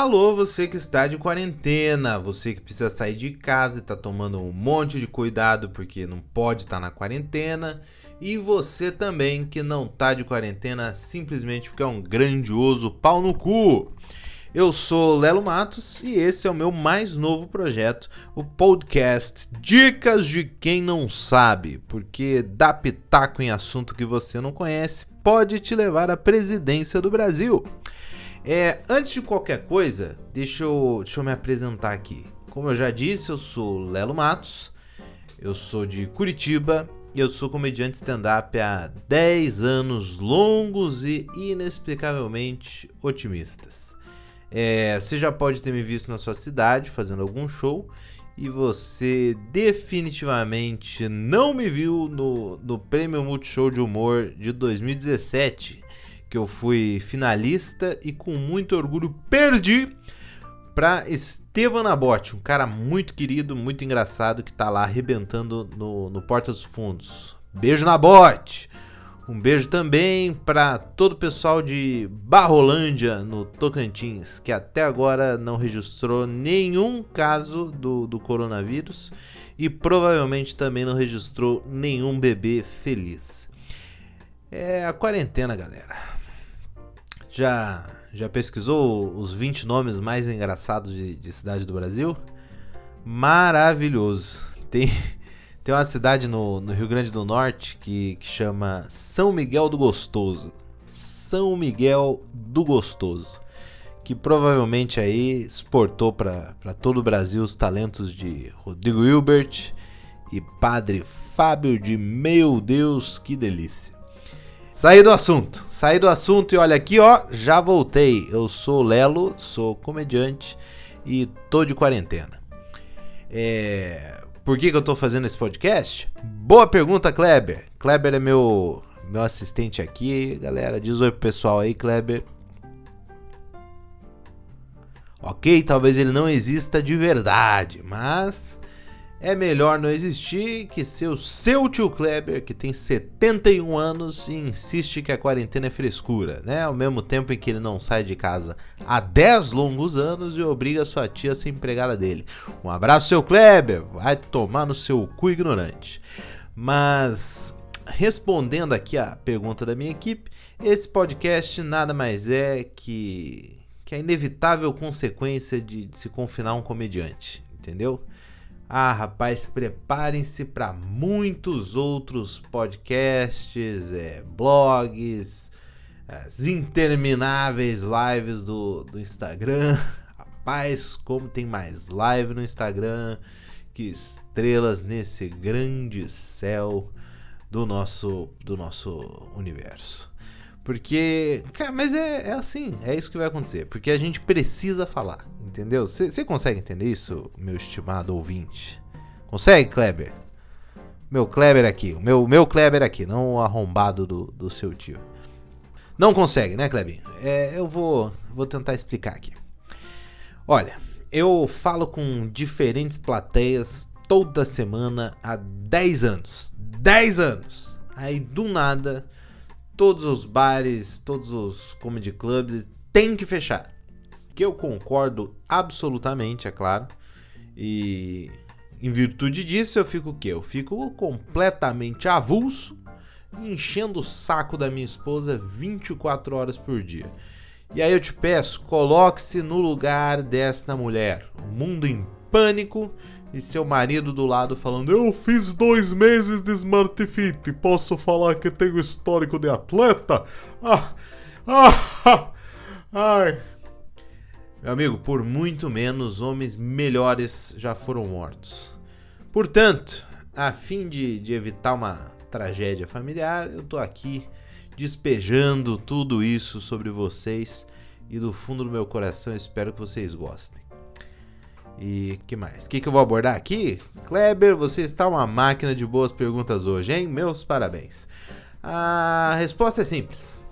Alô, você que está de quarentena, você que precisa sair de casa e está tomando um monte de cuidado porque não pode estar tá na quarentena, e você também que não está de quarentena simplesmente porque é um grandioso pau no cu. Eu sou Lelo Matos e esse é o meu mais novo projeto, o podcast Dicas de Quem Não Sabe, porque dar pitaco em assunto que você não conhece pode te levar à presidência do Brasil. É, antes de qualquer coisa, deixa eu, deixa eu me apresentar aqui. Como eu já disse, eu sou Lelo Matos, eu sou de Curitiba e eu sou comediante stand-up há 10 anos longos e inexplicavelmente otimistas. É, você já pode ter me visto na sua cidade fazendo algum show e você definitivamente não me viu no, no Prêmio Multishow de Humor de 2017 que eu fui finalista e com muito orgulho perdi para Estevan Nabote, um cara muito querido, muito engraçado que tá lá arrebentando no, no Porta dos Fundos. Beijo Nabote! Um beijo também para todo o pessoal de Barrolândia, no Tocantins, que até agora não registrou nenhum caso do, do coronavírus e provavelmente também não registrou nenhum bebê feliz. É a quarentena, galera. Já, já pesquisou os 20 nomes mais engraçados de, de cidade do Brasil? Maravilhoso. Tem, tem uma cidade no, no Rio Grande do Norte que, que chama São Miguel do Gostoso. São Miguel do Gostoso. Que provavelmente aí exportou para todo o Brasil os talentos de Rodrigo Hilbert e Padre Fábio de Meu Deus, que delícia. Saí do assunto, saí do assunto e olha aqui, ó, já voltei. Eu sou Lelo, sou comediante e tô de quarentena. É... Por que, que eu tô fazendo esse podcast? Boa pergunta, Kleber. Kleber é meu, meu assistente aqui, galera. Diz oi pro pessoal aí, Kleber. Ok, talvez ele não exista de verdade, mas é melhor não existir que ser o seu tio Kleber, que tem 71 anos e insiste que a quarentena é frescura, né? Ao mesmo tempo em que ele não sai de casa há 10 longos anos e obriga sua tia a ser empregada dele. Um abraço, seu Kleber! Vai tomar no seu cu ignorante. Mas, respondendo aqui a pergunta da minha equipe, esse podcast nada mais é que, que a inevitável consequência de, de se confinar um comediante, entendeu? Ah, rapaz, preparem-se para muitos outros podcasts, é, blogs, as intermináveis lives do, do Instagram. Rapaz, como tem mais live no Instagram que estrelas nesse grande céu do nosso, do nosso universo. Porque, cara, mas é, é assim, é isso que vai acontecer. Porque a gente precisa falar, entendeu? Você consegue entender isso, meu estimado ouvinte? Consegue, Kleber? Meu Kleber aqui, o meu, meu Kleber aqui, não o arrombado do, do seu tio. Não consegue, né, Kleber? É, eu vou, vou tentar explicar aqui. Olha, eu falo com diferentes plateias toda semana há 10 anos. 10 anos! Aí do nada todos os bares, todos os comedy clubs têm que fechar. Que eu concordo absolutamente, é claro. E em virtude disso eu fico o quê? Eu fico completamente avulso, enchendo o saco da minha esposa 24 horas por dia. E aí eu te peço, coloque-se no lugar desta mulher. O mundo em pânico e seu marido do lado falando: Eu fiz dois meses de Smart Fit, posso falar que tenho histórico de atleta? Ah, ah, ai. Meu amigo, por muito menos homens melhores já foram mortos. Portanto, a fim de, de evitar uma tragédia familiar, eu tô aqui despejando tudo isso sobre vocês e do fundo do meu coração espero que vocês gostem. E que mais? O que, que eu vou abordar aqui? Kleber, você está uma máquina de boas perguntas hoje, hein? Meus parabéns. A resposta é simples.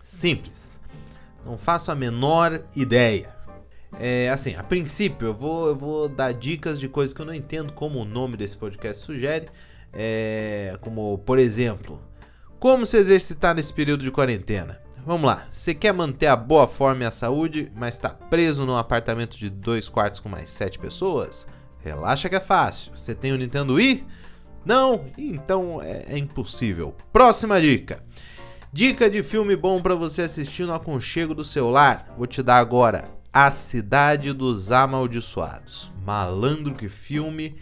Simples. Não faço a menor ideia. É, assim, a princípio eu vou, eu vou dar dicas de coisas que eu não entendo, como o nome desse podcast sugere. É, como, por exemplo, como se exercitar nesse período de quarentena. Vamos lá. Você quer manter a boa forma e a saúde, mas está preso num apartamento de dois quartos com mais sete pessoas? Relaxa que é fácil. Você tem o Nintendo Wii? Não? Então é, é impossível. Próxima dica. Dica de filme bom para você assistir no aconchego do celular. Vou te dar agora. A Cidade dos Amaldiçoados. Malandro que filme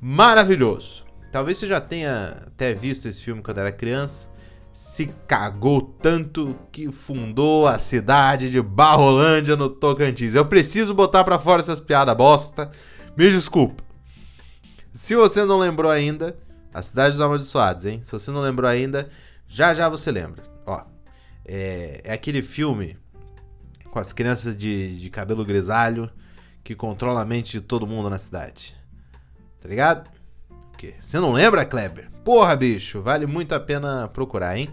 maravilhoso. Talvez você já tenha até visto esse filme quando era criança. Se cagou tanto que fundou a cidade de Barrolândia no Tocantins. Eu preciso botar para fora essas piadas bosta. Me desculpa. Se você não lembrou ainda, a Cidade dos Amaldiçoados, hein? Se você não lembrou ainda, já já você lembra. Ó, é, é aquele filme com as crianças de, de cabelo grisalho que controla a mente de todo mundo na cidade. Tá ligado? Quê? Você não lembra, Kleber? Porra, bicho, vale muito a pena procurar, hein?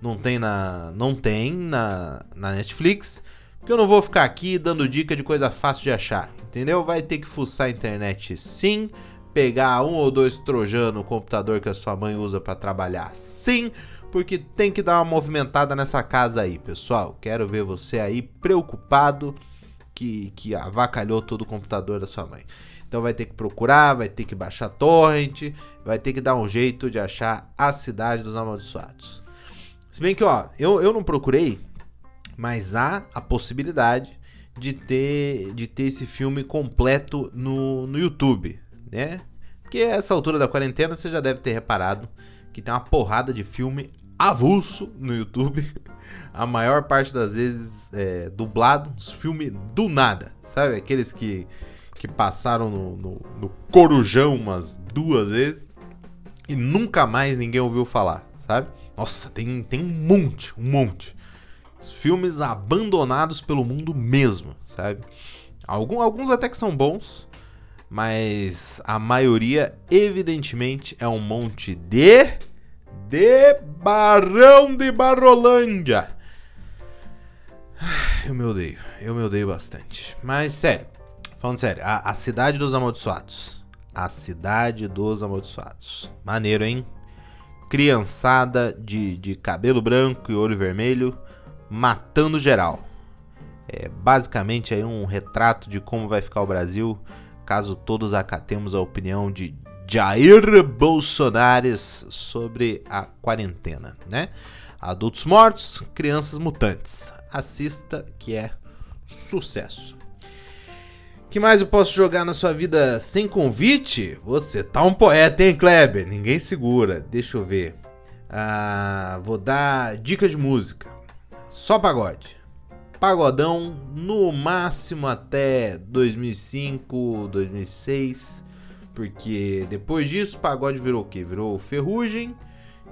Não tem na, não tem na, na Netflix, porque eu não vou ficar aqui dando dica de coisa fácil de achar, entendeu? Vai ter que fuçar a internet sim, pegar um ou dois trojanos no computador que a sua mãe usa para trabalhar sim, porque tem que dar uma movimentada nessa casa aí, pessoal. Quero ver você aí preocupado que, que avacalhou todo o computador da sua mãe. Então vai ter que procurar, vai ter que baixar torrent, vai ter que dar um jeito de achar a cidade dos amaldiçoados. Se bem que, ó, eu, eu não procurei, mas há a possibilidade de ter, de ter esse filme completo no, no YouTube, né? Porque essa altura da quarentena você já deve ter reparado que tem uma porrada de filme avulso no YouTube. A maior parte das vezes é, dublado, os filmes do nada, sabe? Aqueles que, que passaram no, no, no Corujão umas duas vezes e nunca mais ninguém ouviu falar, sabe? Nossa, tem, tem um monte, um monte. Filmes abandonados pelo mundo mesmo, sabe? Algum, alguns até que são bons, mas a maioria, evidentemente, é um monte de de Barão de Barrolândia. Eu me odeio, eu me odeio bastante. Mas sério, falando sério, a, a Cidade dos Amaldiçoados. A Cidade dos Amaldiçoados. Maneiro, hein? Criançada de, de cabelo branco e olho vermelho matando geral. É basicamente aí um retrato de como vai ficar o Brasil caso todos acatemos a opinião de Jair Bolsonaro sobre a quarentena, né? Adultos mortos, crianças mutantes. Assista que é sucesso. Que mais eu posso jogar na sua vida sem convite? Você tá um poeta, hein, Kleber? Ninguém segura. Deixa eu ver. Ah, vou dar dica de música. Só pagode. Pagodão no máximo até 2005, 2006 porque depois disso, pagode virou o quê? Virou ferrugem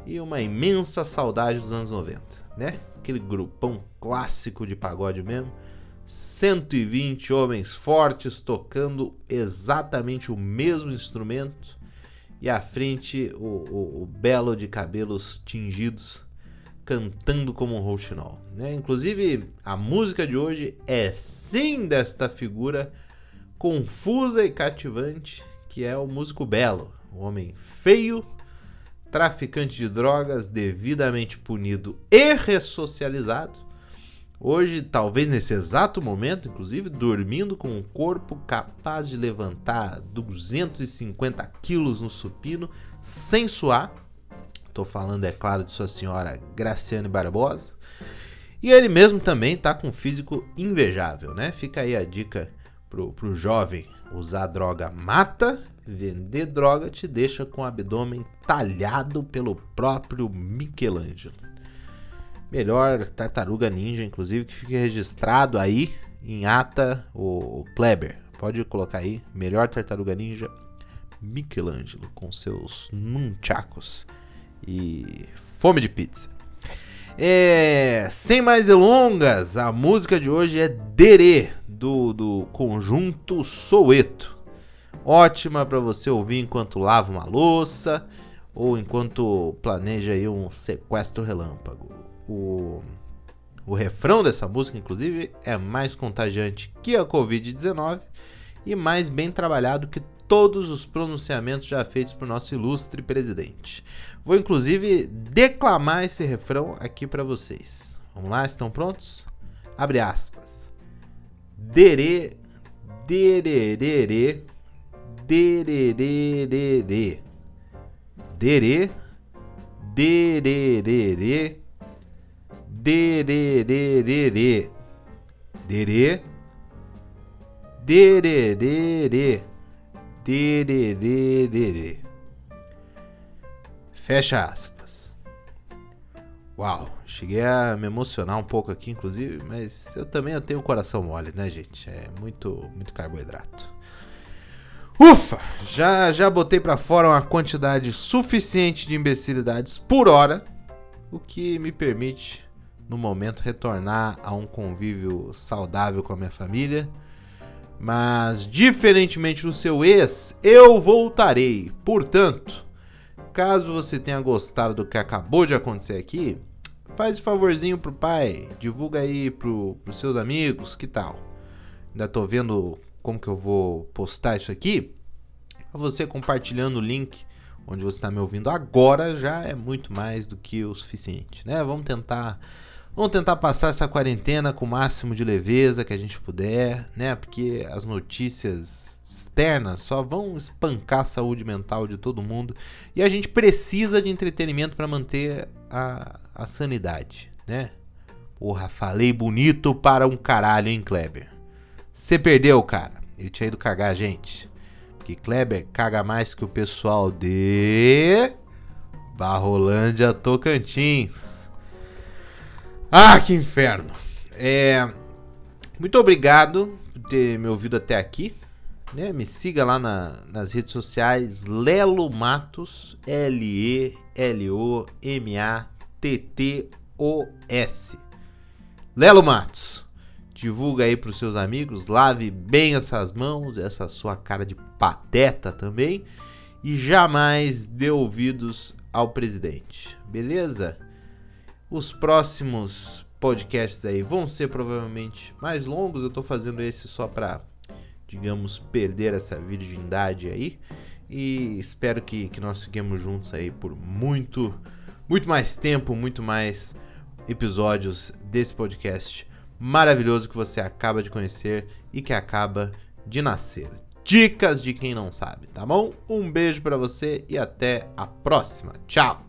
e uma imensa saudade dos anos 90, né? Aquele grupão clássico de pagode mesmo. 120 homens fortes tocando exatamente o mesmo instrumento e à frente o, o, o belo de cabelos tingidos cantando como um rouxinol. Né? Inclusive, a música de hoje é sim desta figura confusa e cativante que é o músico Belo, um homem feio, traficante de drogas, devidamente punido e ressocializado. Hoje, talvez nesse exato momento, inclusive, dormindo com um corpo capaz de levantar 250 quilos no supino sem suar. Estou falando, é claro, de sua senhora Graciane Barbosa. E ele mesmo também está com um físico invejável, né? Fica aí a dica pro, pro jovem Usar droga mata, vender droga te deixa com o abdômen talhado pelo próprio Michelangelo. Melhor tartaruga ninja, inclusive, que fique registrado aí em ata o Kleber. Pode colocar aí, melhor tartaruga ninja Michelangelo com seus nunchakos e fome de pizza. É, sem mais delongas, a música de hoje é Dere, do, do conjunto Soueto. Ótima para você ouvir enquanto lava uma louça ou enquanto planeja aí um sequestro relâmpago. O, o refrão dessa música, inclusive, é mais contagiante que a Covid-19 e mais bem trabalhado que todos os pronunciamentos já feitos por nosso ilustre presidente. Vou inclusive declamar esse refrão aqui para vocês. Vamos lá, estão prontos? Abre aspas. Dere, dererere, dererere, dere, dererere, dererere, dere, dererere, dererere. Fecha aspas. Uau, cheguei a me emocionar um pouco aqui, inclusive, mas eu também eu tenho o coração mole, né, gente? É muito, muito carboidrato. Ufa! Já, já botei para fora uma quantidade suficiente de imbecilidades por hora, o que me permite, no momento, retornar a um convívio saudável com a minha família. Mas, diferentemente do seu ex, eu voltarei. Portanto, caso você tenha gostado do que acabou de acontecer aqui, faz um favorzinho pro pai, divulga aí pro, pros seus amigos, que tal? Ainda tô vendo como que eu vou postar isso aqui. Você compartilhando o link onde você está me ouvindo agora já é muito mais do que o suficiente, né? Vamos tentar Vamos tentar passar essa quarentena com o máximo de leveza que a gente puder, né? Porque as notícias externas só vão espancar a saúde mental de todo mundo e a gente precisa de entretenimento para manter a, a sanidade, né? Porra, falei bonito para um caralho, hein, Kleber? Você perdeu, cara. Ele tinha ido cagar gente. Porque Kleber caga mais que o pessoal de Barrolândia Tocantins. Ah, que inferno. É... Muito obrigado por ter me ouvido até aqui. Né? Me siga lá na, nas redes sociais Lelo Matos, L-E-L-O-M-A-T-T-O-S. Lelo Matos. Divulga aí para os seus amigos, lave bem essas mãos, essa sua cara de pateta também. E jamais dê ouvidos ao presidente, beleza? Os próximos podcasts aí vão ser provavelmente mais longos. Eu estou fazendo esse só para, digamos, perder essa virgindade aí. E espero que, que nós fiquemos juntos aí por muito, muito mais tempo, muito mais episódios desse podcast maravilhoso que você acaba de conhecer e que acaba de nascer. Dicas de quem não sabe, tá bom? Um beijo para você e até a próxima. Tchau.